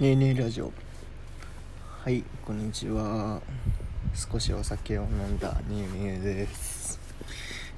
ねえねえラジオ。はいこんにちは。少しお酒を飲んだねえねえです。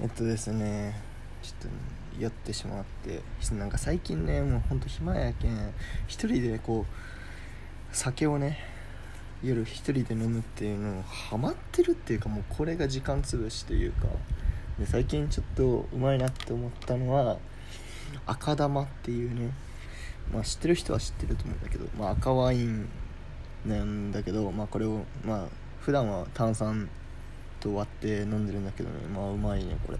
えっとですねちょっと酔ってしまってなんか最近ねもうほんと暇やけん一人でこう酒をね夜一人で飲むっていうのをハマってるっていうかもうこれが時間潰しというかで最近ちょっとうまいなって思ったのは赤玉っていうねまあ、知ってる人は知ってると思うんだけど、まあ、赤ワインなんだけど、まあ、これをまあ普段は炭酸と割って飲んでるんだけどね。まあうまいねこれ。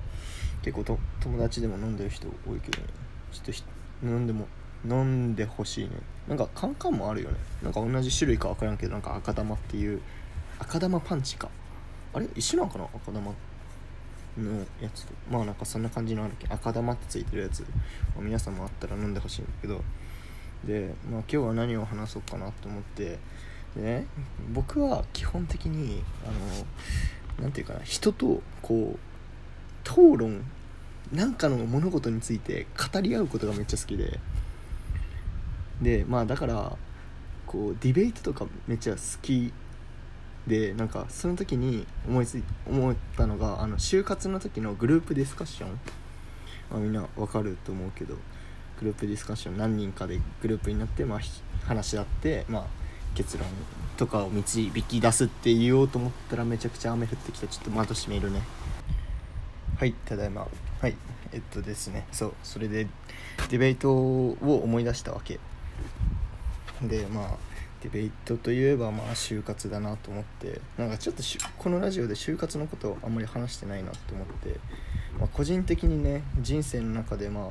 結構と友達でも飲んでる人多いけどね。ちょっと飲んでも飲んでほしいね。なんかカンカンもあるよね。なんか同じ種類か分からんけどなんか赤玉っていう赤玉パンチか。あれ？一緒なんかな？赤玉のやつまあなんかそんな感じのあるけ？赤玉ってついてるやつ、皆さんもあったら飲んでほしいんだけど。で、まあ、今日は何を話そうかなと思ってね僕は基本的にあの何て言うかな人とこう討論なんかの物事について語り合うことがめっちゃ好きで。でまあだからこうディベートとかめっちゃ好きでなんかその時に思いつい思ったのがあの就活の時のグループディスカッション、まあ、みんなわかると思うけど。グループディスカッション何人かでグループになって、まあ、話し合って、まあ、結論とかを導き出すって言おうと思ったらめちゃくちゃ雨降ってきてちょっと窓閉めるね。はいただいま。はいえっとですね。そうそれでディベートを思い出したわけ。でまあディベートといえばまあ就活だなと思ってなんかちょっとこのラジオで就活のことをあんまり話してないなと思って、まあ、個人的にね人生の中でまあ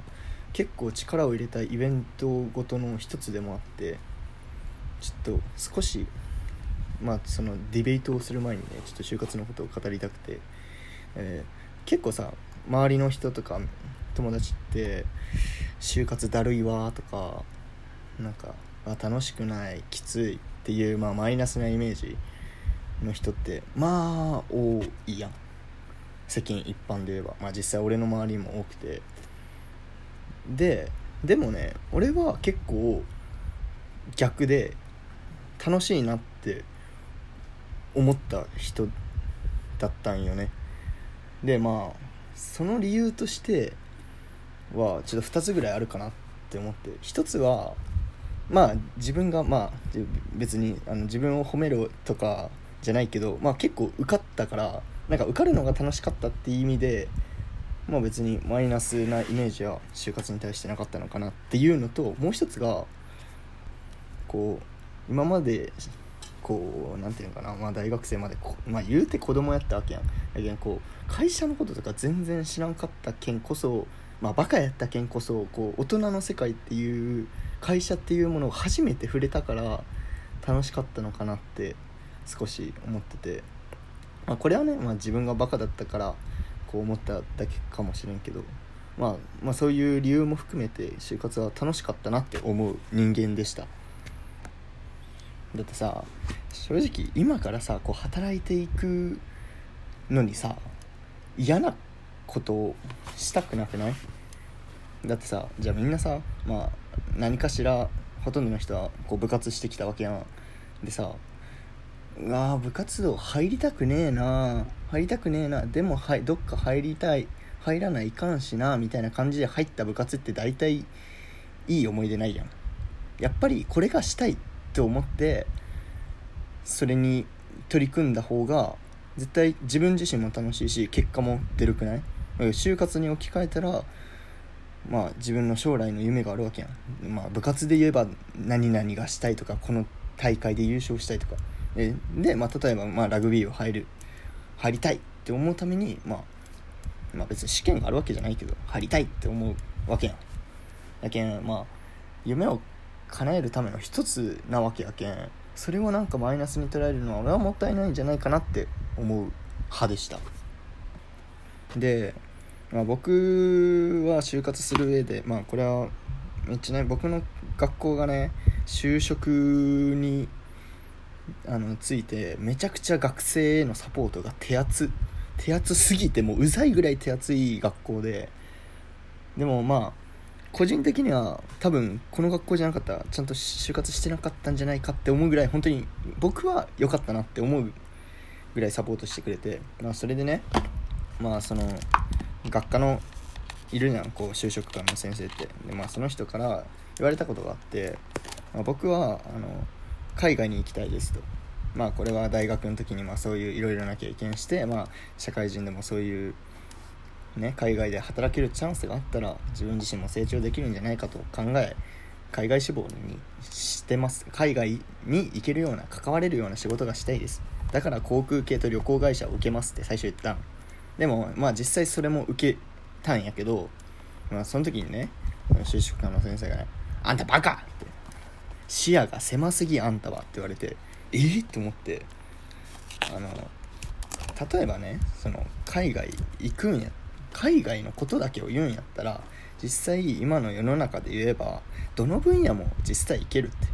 結構力を入れたイベントごとの一つでもあってちょっと少しまあそのディベートをする前にねちょっと就活のことを語りたくて、えー、結構さ周りの人とか友達って就活だるいわとかなんか楽しくないきついっていう、まあ、マイナスなイメージの人ってまあ多いやん。世間一般で言えば、まあ、実際俺の周りも多くて。ででもね俺は結構逆で楽しいなって思った人だったんよね。でまあその理由としてはちょっと2つぐらいあるかなって思って。1つはまあ自分がまあ別にあの自分を褒めるとかじゃないけどまあ結構受かったからなんか受かるのが楽しかったっていう意味でまあ別にマイナスなイメージは就活に対してなかったのかなっていうのともう一つがこう今までこうなんていうのかな、まあ、大学生までまあ、言うて子供やったわけやん。だけどこう会社のこととか全然知らんかった件こそまあバカやった件こそこう大人の世界っていう会社っていうものを初めて触れたから楽しかったのかなって少し思ってて、まあ、これはね、まあ、自分がバカだったからこう思っただけかもしれんけど、まあ、まあそういう理由も含めて就活は楽しかったなって思う人間でした。だってさ正直今からさこう働いていくのにさ嫌なことをしたくなくない？だってさじゃあみんなさまあ何かしらほとんどの人はこう部活してきたわけやん。でさうわ部活動入りたくねえな。入りたくねえな。でもはいどっか入りたい。入らないかんしな。みたいな感じで入った部活って大体いい思い出ないやん。やっぱりこれがしたいって思ってそれに取り組んだ方が絶対自分自身も楽しいし結果も出るくない？就活に置き換えたらまあ自分の将来の夢があるわけやん、まあ、部活で言えば何々がしたいとかこの大会で優勝したいとか。で、まあ、例えば、まあ、ラグビーを入る入りたいって思うために、まあ、まあ別に試験があるわけじゃないけど入りたいって思うわけやん。やけんまあ夢を叶えるための一つなわけやけんそれをなんかマイナスに捉えるのは俺はもったいないんじゃないかなって思う派でした。で、まあ、僕は就活する上でまあこれはめっちゃね僕の学校がね就職にあのついてめちゃくちゃ学生へのサポートが手厚手厚すぎてもううざいぐらい手厚い学校ででもまあ個人的には多分この学校じゃなかったらちゃんと就活してなかったんじゃないかって思うぐらい本当に僕は良かったなって思うぐらいサポートしてくれて、まあ、それでねまあその学科のいるじゃんこう就職官の先生って。で、まあ、その人から言われたことがあって、まあ、僕はあの海外に行きたいですと。まあこれは大学の時にまあそういういろいろな経験して、まあ、社会人でもそういうね、海外で働けるチャンスがあったら自分自身も成長できるんじゃないかと考え海外志望にしてます海外に行けるような関われるような仕事がしたいですだから航空系と旅行会社を受けますって最初言ったでもまあ実際それも受けたんやけど、まあ、その時にね就職官の先生がね「あんたバカ!」って「視野が狭すぎあんたは」って言われてえ？ー、って思って。あの例えばねその海外行くんや海外のことだけを言うんやったら実際今の世の中で言えばどの分野も実際いけるって。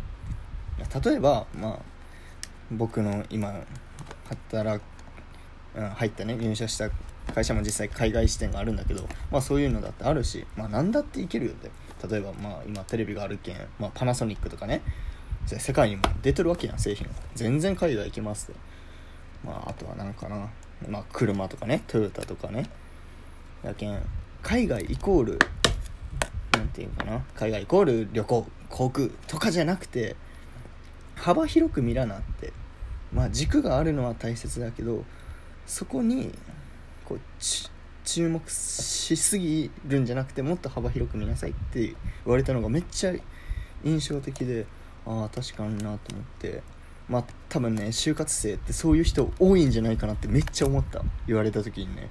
例えばまあ僕の今働く、うん、入ったね入社した会社も実際海外支店があるんだけどまあそういうのだってあるしまあ何だっていけるよって。例えばまあ今テレビがあるけん、まあ、パナソニックとかね世界にも出てるわけやん製品全然海外行きますって。まああとは何かな。まあ車とかねトヨタとかね。やけん海外イコール何て言うかな。海外イコール旅行航空とかじゃなくて幅広く見らなって。まあ軸があるのは大切だけどそこにこう注目しすぎるんじゃなくてもっと幅広く見なさいって言われたのがめっちゃ印象的でああ確かになと思って。まあ多分ね就活生ってそういう人多いんじゃないかなってめっちゃ思った。言われた時にね。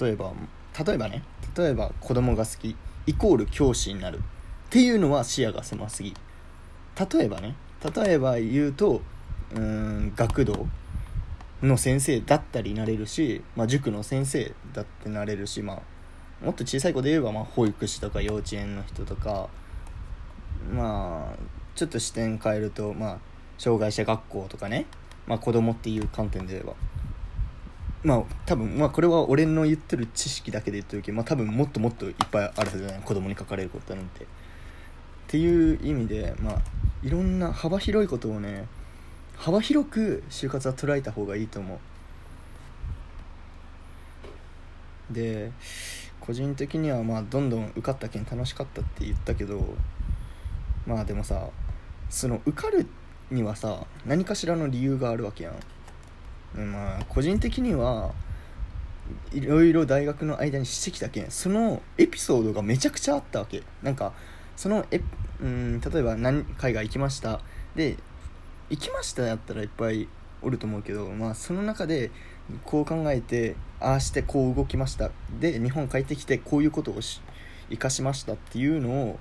例えば例えばね。例えば子供が好き。イコール教師になるっていうのは視野が狭すぎ。例えばね。例えば言うとうん学童。の先生だったりなれるし、まあ、塾の先生だってなれるし、まあ、もっと小さい子で言えば、まあ、保育士とか幼稚園の人とかまあちょっと視点変えると、まあ、障害者学校とかね、まあ、子供っていう観点で言えば。まあ多分まあこれは俺の言ってる知識だけで言ってるけど、まあ、多分もっともっといっぱいあるはずじゃない子供に書かれることなんて。っていう意味でまあいろんな幅広いことをね幅広く就活は捉えた方がいいと思う。で個人的にはまあどんどん受かった件楽しかったって言ったけどまあでもさその受かるにはさ何かしらの理由があるわけやん。まあ個人的にはいろいろ大学の間にしてきたけんそのエピソードがめちゃくちゃあったわけ。なんかそのえうん例えば何海外行きました。で行きましたやったらいっぱいおると思うけど、まあ、その中でこう考えてああしてこう動きました。で日本帰ってきてこういうことをし生かしましたっていうのを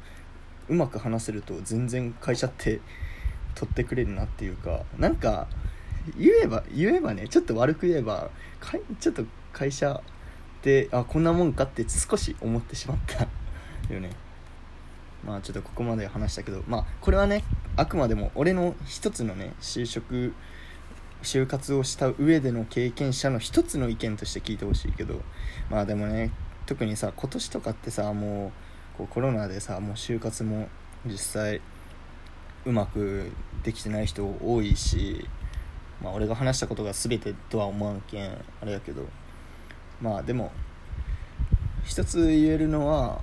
うまく話せると全然会社って取ってくれるなっていうかなんか言えば言えばねちょっと悪く言えばかいちょっと会社であこんなもんかって少し思ってしまったよね。まあちょっとここまで話したけどまあこれはねあくまでも俺の一つのね就職就活をした上での経験者の一つの意見として聞いてほしいけどまあでもね特にさ今年とかってさもうこうコロナでさもう就活も実際うまくできてない人多いしまあ俺が話したことが全てとは思わんけんあれやけど。まあでも一つ言えるのは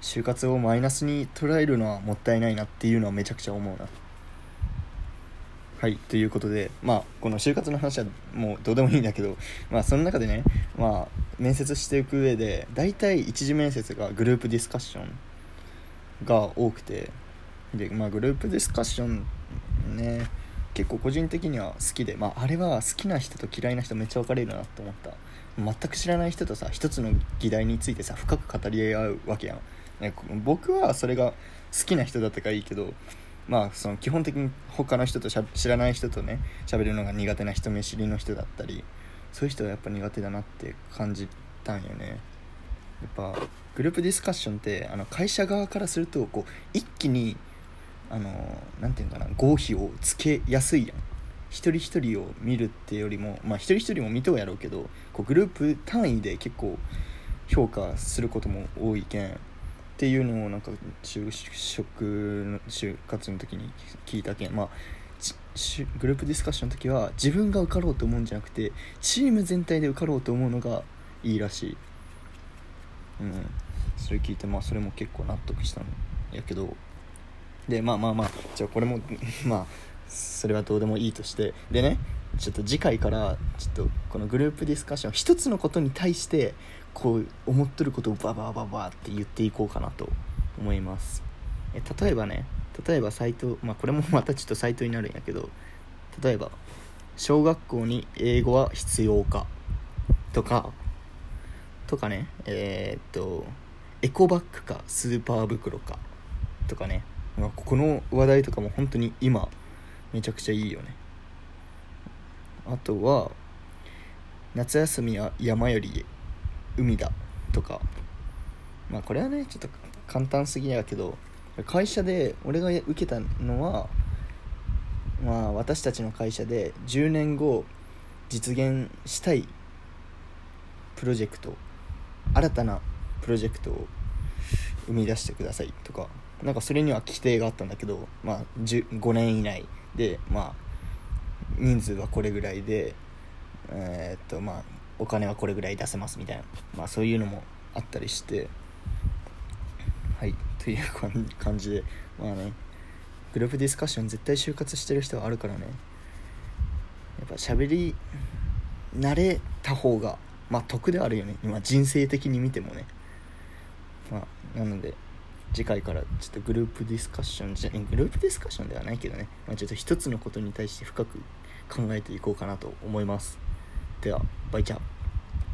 就活をマイナスに捉えるのはもったいないなっていうのはめちゃくちゃ思うな。はいということでまあこの就活の話はもうどうでもいいんだけどまあその中でねまあ面接していく上で大体一次面接がグループディスカッションが多くてでまあグループディスカッションね結構個人的には好きで、まあ、あれは好きな人と嫌いな人めっちゃ分かれるなって思った。全く知らない人とさ一つの議題についてさ深く語り合うわけやん。ね、僕はそれが好きな人だったからいいけどまあその基本的に他の人と知らない人とね喋るのが苦手な人見知りの人だったりそういう人はやっぱ苦手だなって感じたんよね。やっぱグループディスカッションってあの会社側からするとこう一気にあのなていうかな合否をつけやすいやん。一人一人を見るってよりもまあ一人一人も見とうやろうけどこうグループ単位で結構評価することも多いけん。っていうのをなんか就職の就活の時に聞いたけんまあグループディスカッションの時は自分が受かろうと思うんじゃなくてチーム全体で受かろうと思うのがいいらしい。うん。それ聞いてまあそれも結構納得したんやけど。でまあまあまあじゃあこれも まあそれはどうでもいいとして。でねちょっと次回からちょっとこのグループディスカッション一つのことに対してこう思っとることをババババって言っていこうかなと思います。え例えばね例えばサイトまあこれもまたちょっとサイトになるんやけど例えば小学校に英語は必要かとかとかねえー、っとエコバッグかスーパー袋かとかね、まあ、この話題とかも本当に今めちゃくちゃいいよね。あとは夏休みは山より海だとか。まあこれはねちょっと簡単すぎやけど会社で俺が受けたのはまあ私たちの会社で10年後実現したいプロジェクト新たなプロジェクトを生み出してくださいとかなんかそれには規定があったんだけど、まあ、5年以内で、まあ、人数はこれぐらいで、えー、っとまあ、お金はこれぐらい出せますみたいな、まあ、そういうのもあったりして。はい。という感じで。まあね。グループディスカッション絶対就活してる人はあるからね。やっぱ喋り慣れた方がまあ得であるよね。今人生的に見てもね。まあなので次回からちょっとグループディスカッションじゃグループディスカッションではないけどね、まあ、ちょっと一つのことに対して深く考えていこうかなと思います。ではバイチャー